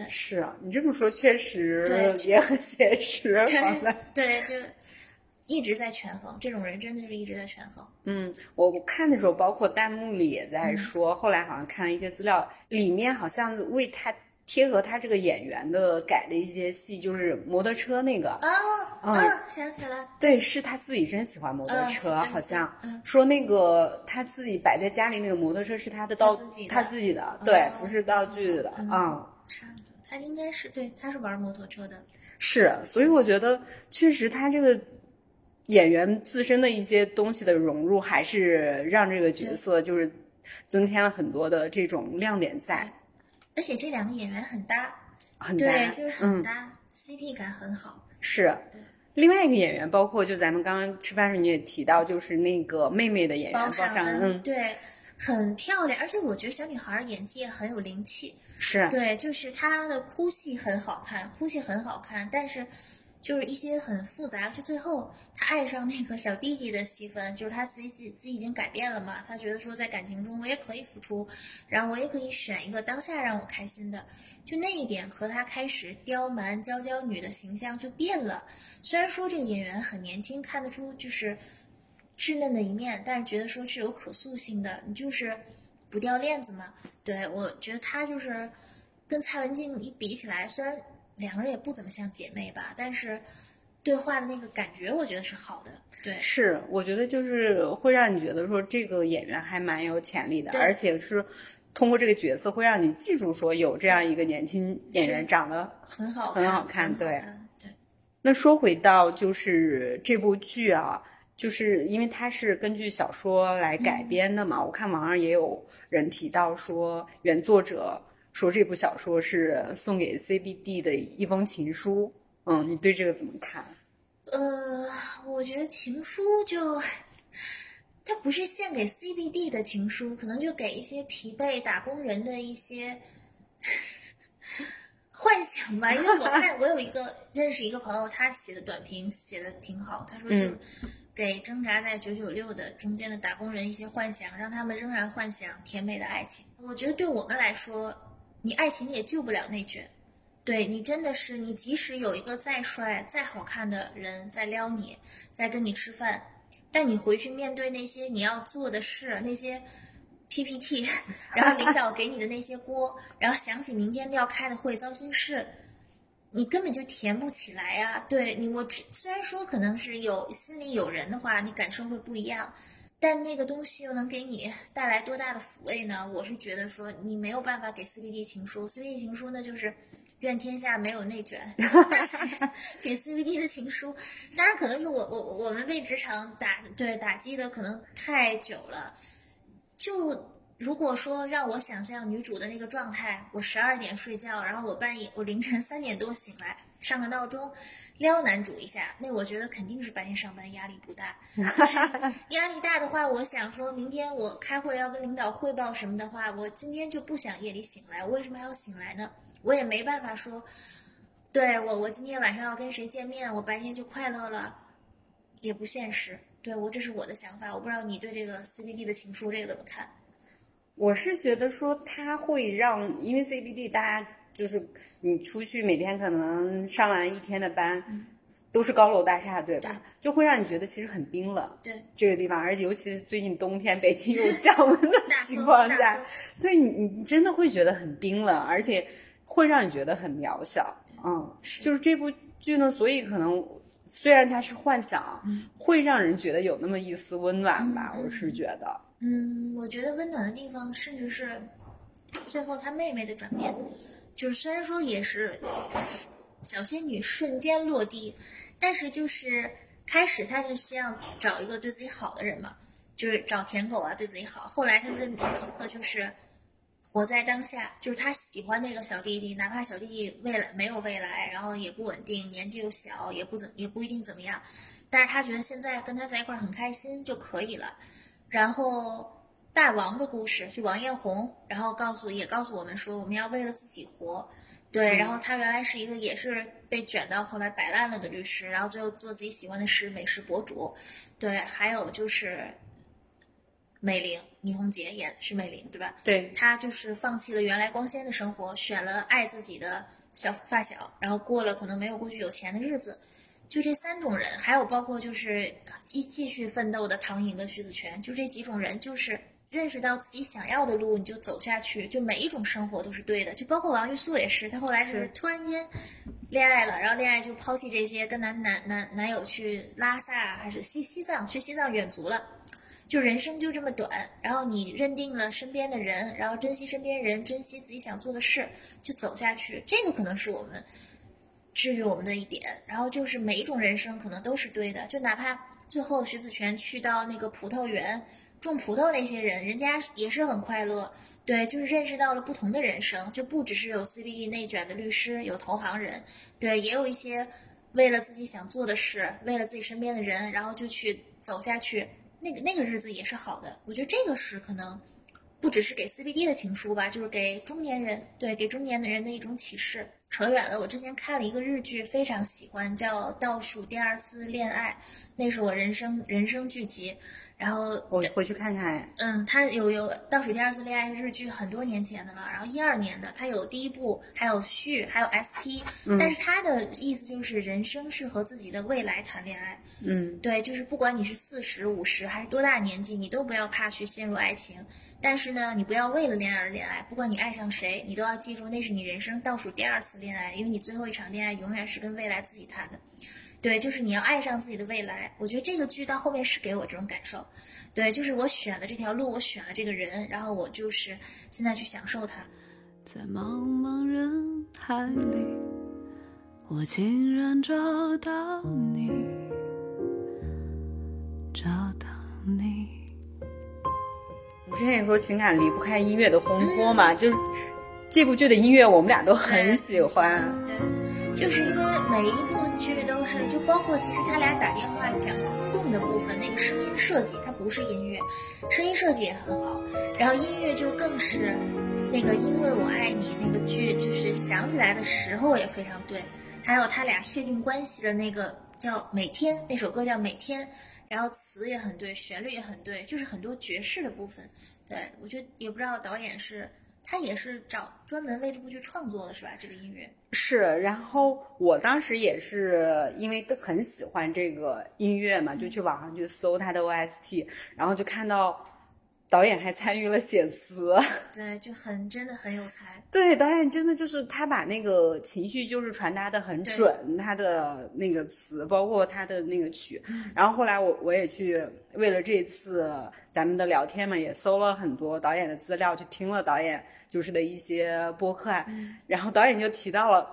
是啊，你这么说确实
对
也很现实，对
对，就一直在权衡，这种人真的是一直在权衡。
嗯，我看的时候，包括弹幕里也在
嗯
说，后来好像看了一些资料，里面好像为他贴合他这个演员的改的一些戏，就是摩托车那个，
哦，
嗯
啊，想起来，
对，是他自己真喜欢摩托
嗯
车，
对
好像
嗯。
说那个他自己摆在家里那个摩托车是他的道，
他自己的
他自己的，对
哦，
不是道具的，
嗯
嗯，
差不多，他应该是对，他是玩摩托车的。
是，所以我觉得确实他这个演员自身的一些东西的融入，还是让这个角色就是增添了很多的这种亮点在，
而且这两个演员很搭，
很搭
对，就是很
嗯
搭、c p 感很好。
是。另外一个演员，包括就咱们刚刚吃饭时你也提到，就是那个妹妹的演员包
包尚
尚恩，嗯，
对，很漂亮，而且我觉得小女孩演技也很有灵气。
是，
对，就是她的哭戏很好看，哭戏很好看，但是就是一些很复杂，就最后他爱上那个小弟弟的戏份，就是他自己自己已经改变了嘛，他觉得说在感情中我也可以付出，然后我也可以选一个当下让我开心的，就那一点和他开始刁蛮娇娇女的形象就变了。虽然说这个演员很年轻，看得出就是稚嫩的一面，但是觉得说是有可塑性的，你就是不掉链子嘛。对我觉得他就是跟蔡文静一比起来，虽然两个人也不怎么像姐妹吧，但是对话的那个感觉，我觉得是好的。对，
是，我觉得就是会让你觉得说这个演员还蛮有潜力的，而且是通过这个角色会让你记住说有这样一个年轻演员长得
很好
很好
看，
对
看对，
那说回到就是这部剧啊，就是因为它是根据小说来改编的嘛，我看网上也有人提到说，原作者说这部小说是送给 CBD 的一封情书。嗯，你对这个怎么看？
呃，我觉得情书就，它不是献给 CBD 的情书，可能就给一些疲惫打工人的一些 幻想吧。因为我看我有一个认识一个朋友，他写的短评写的挺好，他说就是给挣扎在九九六的中间的打工人一些幻想，让他们仍然幻想甜美的爱情。我觉得对我们来说，你爱情也救不了内卷。对你真的是，你即使有一个再帅、再好看的人在撩你，在跟你吃饭，但你回去面对那些你要做的事，那些 PPT，然后领导给你的那些锅，然后想起明天要开的会，糟心事，你根本就填不起来呀、对你，我只虽然说可能是有心里有人的话，你感受会不一样。但那个东西又能给你带来多大的抚慰呢？我是觉得说你没有办法给 CBD 情书，CBD 情书那就是愿天下没有内卷，给 CBD 的情书。当然可能是我我我们被职场打对打击的可能太久了，就如果说让我想象女主的那个状态，我十二点睡觉，然后我半夜我凌晨三点多醒来，上个闹钟，撩男主一下，那我觉得肯定是白天上班压力不大。压力大的话，我想说明天我开会要跟领导汇报什么的话，我今天就不想夜里醒来，我为什么还要醒来呢？我也没办法说，对我我今天晚上要跟谁见面，我白天就快乐了，也不现实。对我这是我的想法，我不知道你对这个 CBD 的情书这个怎么看？
我是觉得说它会让，因为 CBD 大家就是你出去每天可能上完一天的班，都是高楼大厦，对吧？
对
就会让你觉得其实很冰冷。
对，
这个地方，而且尤其是最近冬天北京有降温的 情况下，对你你真的会觉得很冰冷，而且会让你觉得很渺小。嗯，
是
就是这部剧呢，所以可能虽然它是幻想，
嗯
会让人觉得有那么一丝温暖吧。我是觉得，
嗯，我觉得温暖的地方，甚至是最后她妹妹的转变，就是虽然说也是小仙女瞬间落地，但是就是开始她是希望找一个对自己好的人嘛，就是找舔狗啊对自己好，后来她认清了就是。活在当下，就是她喜欢那个小弟弟，哪怕小弟弟未来没有未来，然后也不稳定，年纪又小，也不怎也不一定怎么样，但是她觉得现在跟他在一块儿很开心就可以了。然后大王的故事，就王艳红，然后告诉也告诉我们说，我们要为了自己活。对，然后他原来是一个也是被卷到后来摆烂了的律师，然后最后做自己喜欢的事，美食博主。对，还有就是美玲，倪虹洁演是美玲，对吧？
对，
她就是放弃了原来光鲜的生活，选了爱自己的小发小，然后过了可能没有过去有钱的日子。就这三种人，还有包括就是继继续奋斗的唐颖跟徐子泉，就这几种人，就是认识到自己想要的路，你就走下去，就每一种生活都是对的。就包括王玉素也是，她后来就是
是
突然间恋爱了，然后恋爱就抛弃这些，跟男男男男友去拉萨还是西西藏，去西藏远足了。就人生就这么短，然后你认定了身边的人，然后珍惜身边人，珍惜自己想做的事，就走下去。这个可能是我们治愈我们的一点。然后就是每一种人生可能都是对的，就哪怕最后徐子泉去到那个葡萄园种葡萄那些人，人家也是很快乐。对，就是认识到了不同的人生，就不只是有 CBD 内卷的律师，有投行人，对，也有一些为了自己想做的事，为了自己身边的人，然后就去走下去。那个那个日子也是好的，我觉得这个是可能不只是给 CBD 的情书吧，就是给中年人，对，给中年的人的一种启示。扯远了，我之前看了一个日剧，非常喜欢，叫《倒数第二次恋爱》，那是我人生人生剧集。然后
我回去看看。
嗯，它有有倒数第二次恋爱日剧，很多年前的了，然后一二年的，它有第一部，还有续，还有 SP，、但是它的意思就是人生是和自己的未来谈恋爱，
嗯，
对，就是不管你是四十五十还是多大年纪，你都不要怕去陷入爱情，但是呢，你不要为了恋爱而恋爱，不管你爱上谁，你都要记住那是你人生倒数第二次恋爱，因为你最后一场恋爱永远是跟未来自己谈的。对，就是你要爱上自己的未来。我觉得这个剧到后面是给我这种感受，对，就是我选了这条路，我选了这个人，然后我就是现在去享受它。
在茫茫人海里，我竟然找到你，找到你。
我之前也说情感离不开音乐的烘托嘛，就是这部剧的音乐我们俩都很喜欢。
对，就是因为每一部剧都是，就包括其实他俩打电话讲心动的部分，那个声音设计它不是音乐，声音设计也很好，然后音乐就更是那个因为我爱你那个剧，就是想起来的时候也非常对，还有他俩确定关系的那个叫每天那首歌叫每天。然后词也很对，旋律也很对，就是很多爵士的部分。对我觉得也不知道导演是他也是找专门为这部剧创作的是吧？这个音乐
是。然后我当时也是因为都很喜欢这个音乐嘛，就去网上去搜他的 OST，然后就看到。导演还参与了写词，
对，就很真的很有才。
对，导演真的就是他把那个情绪就是传达的很准，他的那个词，包括他的那个曲。然后后来我我也去为了这次咱们的聊天嘛，也搜了很多导演的资料，去听了导演就是的一些播客啊。然后导演就提到了，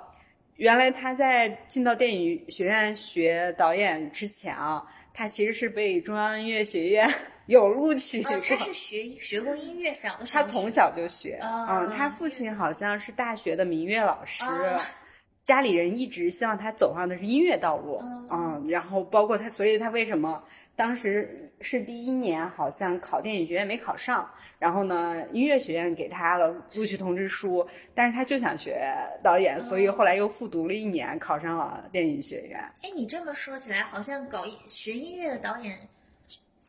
原来他在进到电影学院学导演之前啊，他其实是被中央音乐学院。有录取
过，他是学学过音乐，小的时候
他从小就学，嗯，他父亲好像是大学的民乐老师，家里人一直希望他走上的是音乐道路，嗯，然后包括他，所以他为什么当时是第一年好像考电影学院没考上，然后呢，音乐学院给他了录取通知书，但是他就想学导演，所以后来又复读了一年，考上了电影学院。
哎，你这么说起来，好像搞学音乐的导演。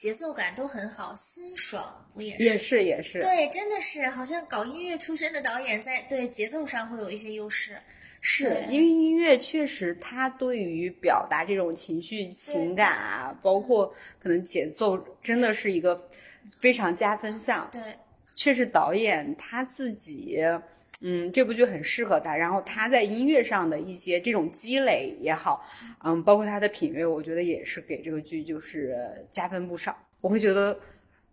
节奏感都很好，心爽不也是？
也是也是。
对，真的是，好像搞音乐出身的导演在对节奏上会有一些优势。
是因为音乐确实，它对于表达这种情绪、情感啊，包括可能节奏，真的是一个非常加分项。
对，
确实导演他自己。嗯，这部剧很适合他。然后他在音乐上的一些这种积累也好，嗯，包括他的品味，我觉得也是给这个剧就是加分不少。我会觉得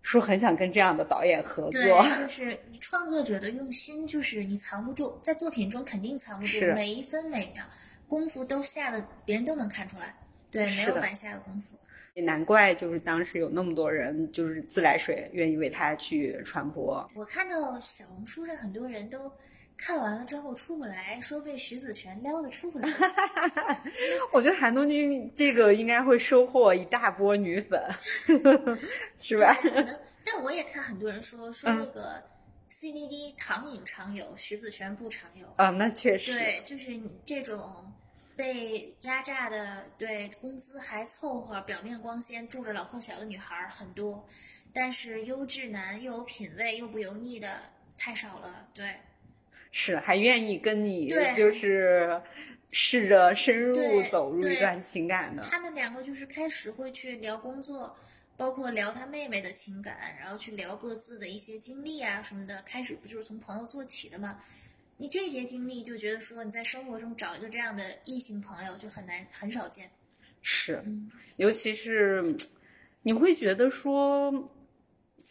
说很想跟这样的导演合作。
对，就是你创作者的用心，就是你藏不住，在作品中肯定藏不住，每一分每秒功夫都下的，别人都能看出来。对，没有白下的功夫。
也难怪，就是当时有那么多人就是自来水愿意为他去传播。
我看到小红书上很多人都。看完了之后出不来，说被徐子泉撩的出不来。
我觉得韩东君这个应该会收获一大波女粉，是吧？
可能，但我也看很多人说说那个 CBD 唐颖常有，徐子泉不常有
啊，那确实。
对，就是这种被压榨的，对工资还凑合、表面光鲜、住着老破小的女孩很多，但是优质男又有品味又不油腻的太少了，对。
是，还愿意跟你就是试着深入走入一段情感的。
他们两个就是开始会去聊工作，包括聊他妹妹的情感，然后去聊各自的一些经历啊什么的。开始不就是从朋友做起的吗？你这些经历就觉得说你在生活中找一个这样的异性朋友就很难很少见。
是，尤其是你会觉得说。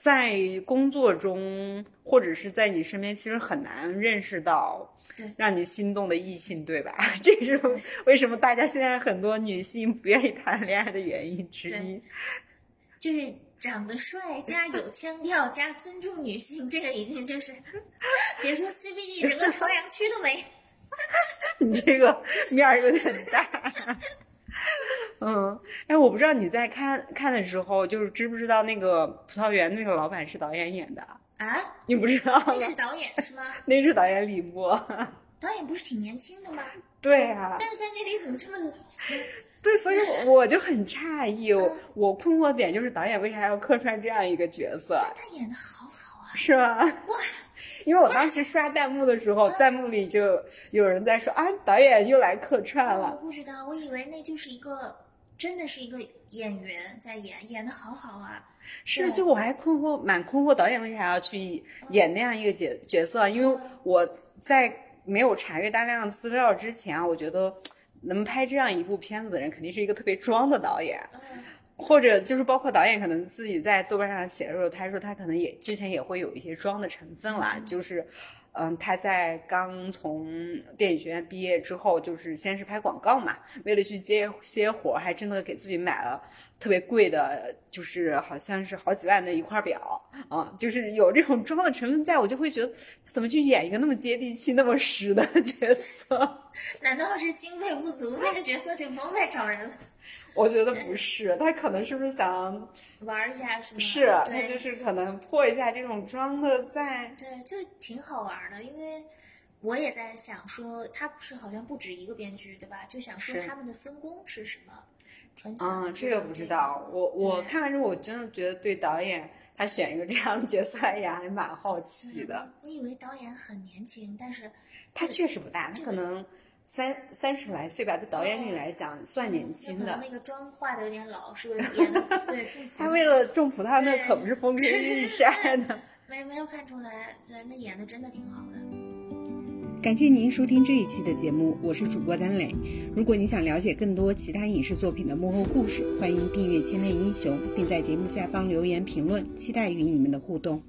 在工作中，或者是在你身边，其实很难认识到让你心动的异性，对吧？这是为什么大家现在很多女性不愿意谈恋爱的原因之一。
就是长得帅 加有腔调加尊重女性，这个已经就是别说 CBD，整个朝阳区都没。
你这个面儿有点大。嗯，哎，我不知道你在看看的时候，就是知不知道那个葡萄园那个老板是导演演的
啊？
你不知道？
那是导演是吗？
那是导演李默。
导演不是挺年轻的吗？
对啊。
但是在那里怎么这么老？
对，所以我就很诧异，我困惑点就是导演为啥要客串这样一个角色？
他演的好好啊。
是吧？哇。因为我当时刷弹幕的时候，弹幕里就有人在说啊，导演又来客串了。
我不知道，我以为那就是一个，真的是一个演员在演，演的好好啊。
是，就我还困惑，蛮困惑，导演为啥要去演那样一个角角色？因为我在没有查阅大量资料之前，我觉得能拍这样一部片子的人，肯定是一个特别装的导演。
嗯
或者就是包括导演可能自己在豆瓣上写的时候，他说他可能也之前也会有一些装的成分啦，就是，嗯，他在刚从电影学院毕业之后，就是先是拍广告嘛，为了去接些活儿，还真的给自己买了特别贵的，就是好像是好几万的一块表啊，就是有这种装的成分在，我就会觉得他怎么去演一个那么接地气、那么实的角色？
难道是经费不足？那个角色就不用再找人了，
我觉得不是，他可能是不是想
玩一下是吗？
是，他，就是可能破一下这种装的在。
对，就挺好玩的，因为我也在想说，他不是好像不止一个编剧对吧？就想说他们的分工是什么，
嗯，这个不知道。我我看完之后，我真的觉得对导演他选一个这样的角色来演还蛮好奇的。
我以为导演很年轻，但是
他确实不大，他
这个
可能三三十来岁吧，在导演里来讲算年轻的
有可能。那个妆化的有点老，是为了演的对祝福。
他为了种葡萄，那可不是风吹日晒的。
没没有看出来，对，那演的真的挺好的。
感谢您收听这一期的节目，我是主播丹磊。如果你想了解更多其他影视作品的幕后故事，欢迎订阅《千面英雄》，并在节目下方留言评论，期待与你们的互动。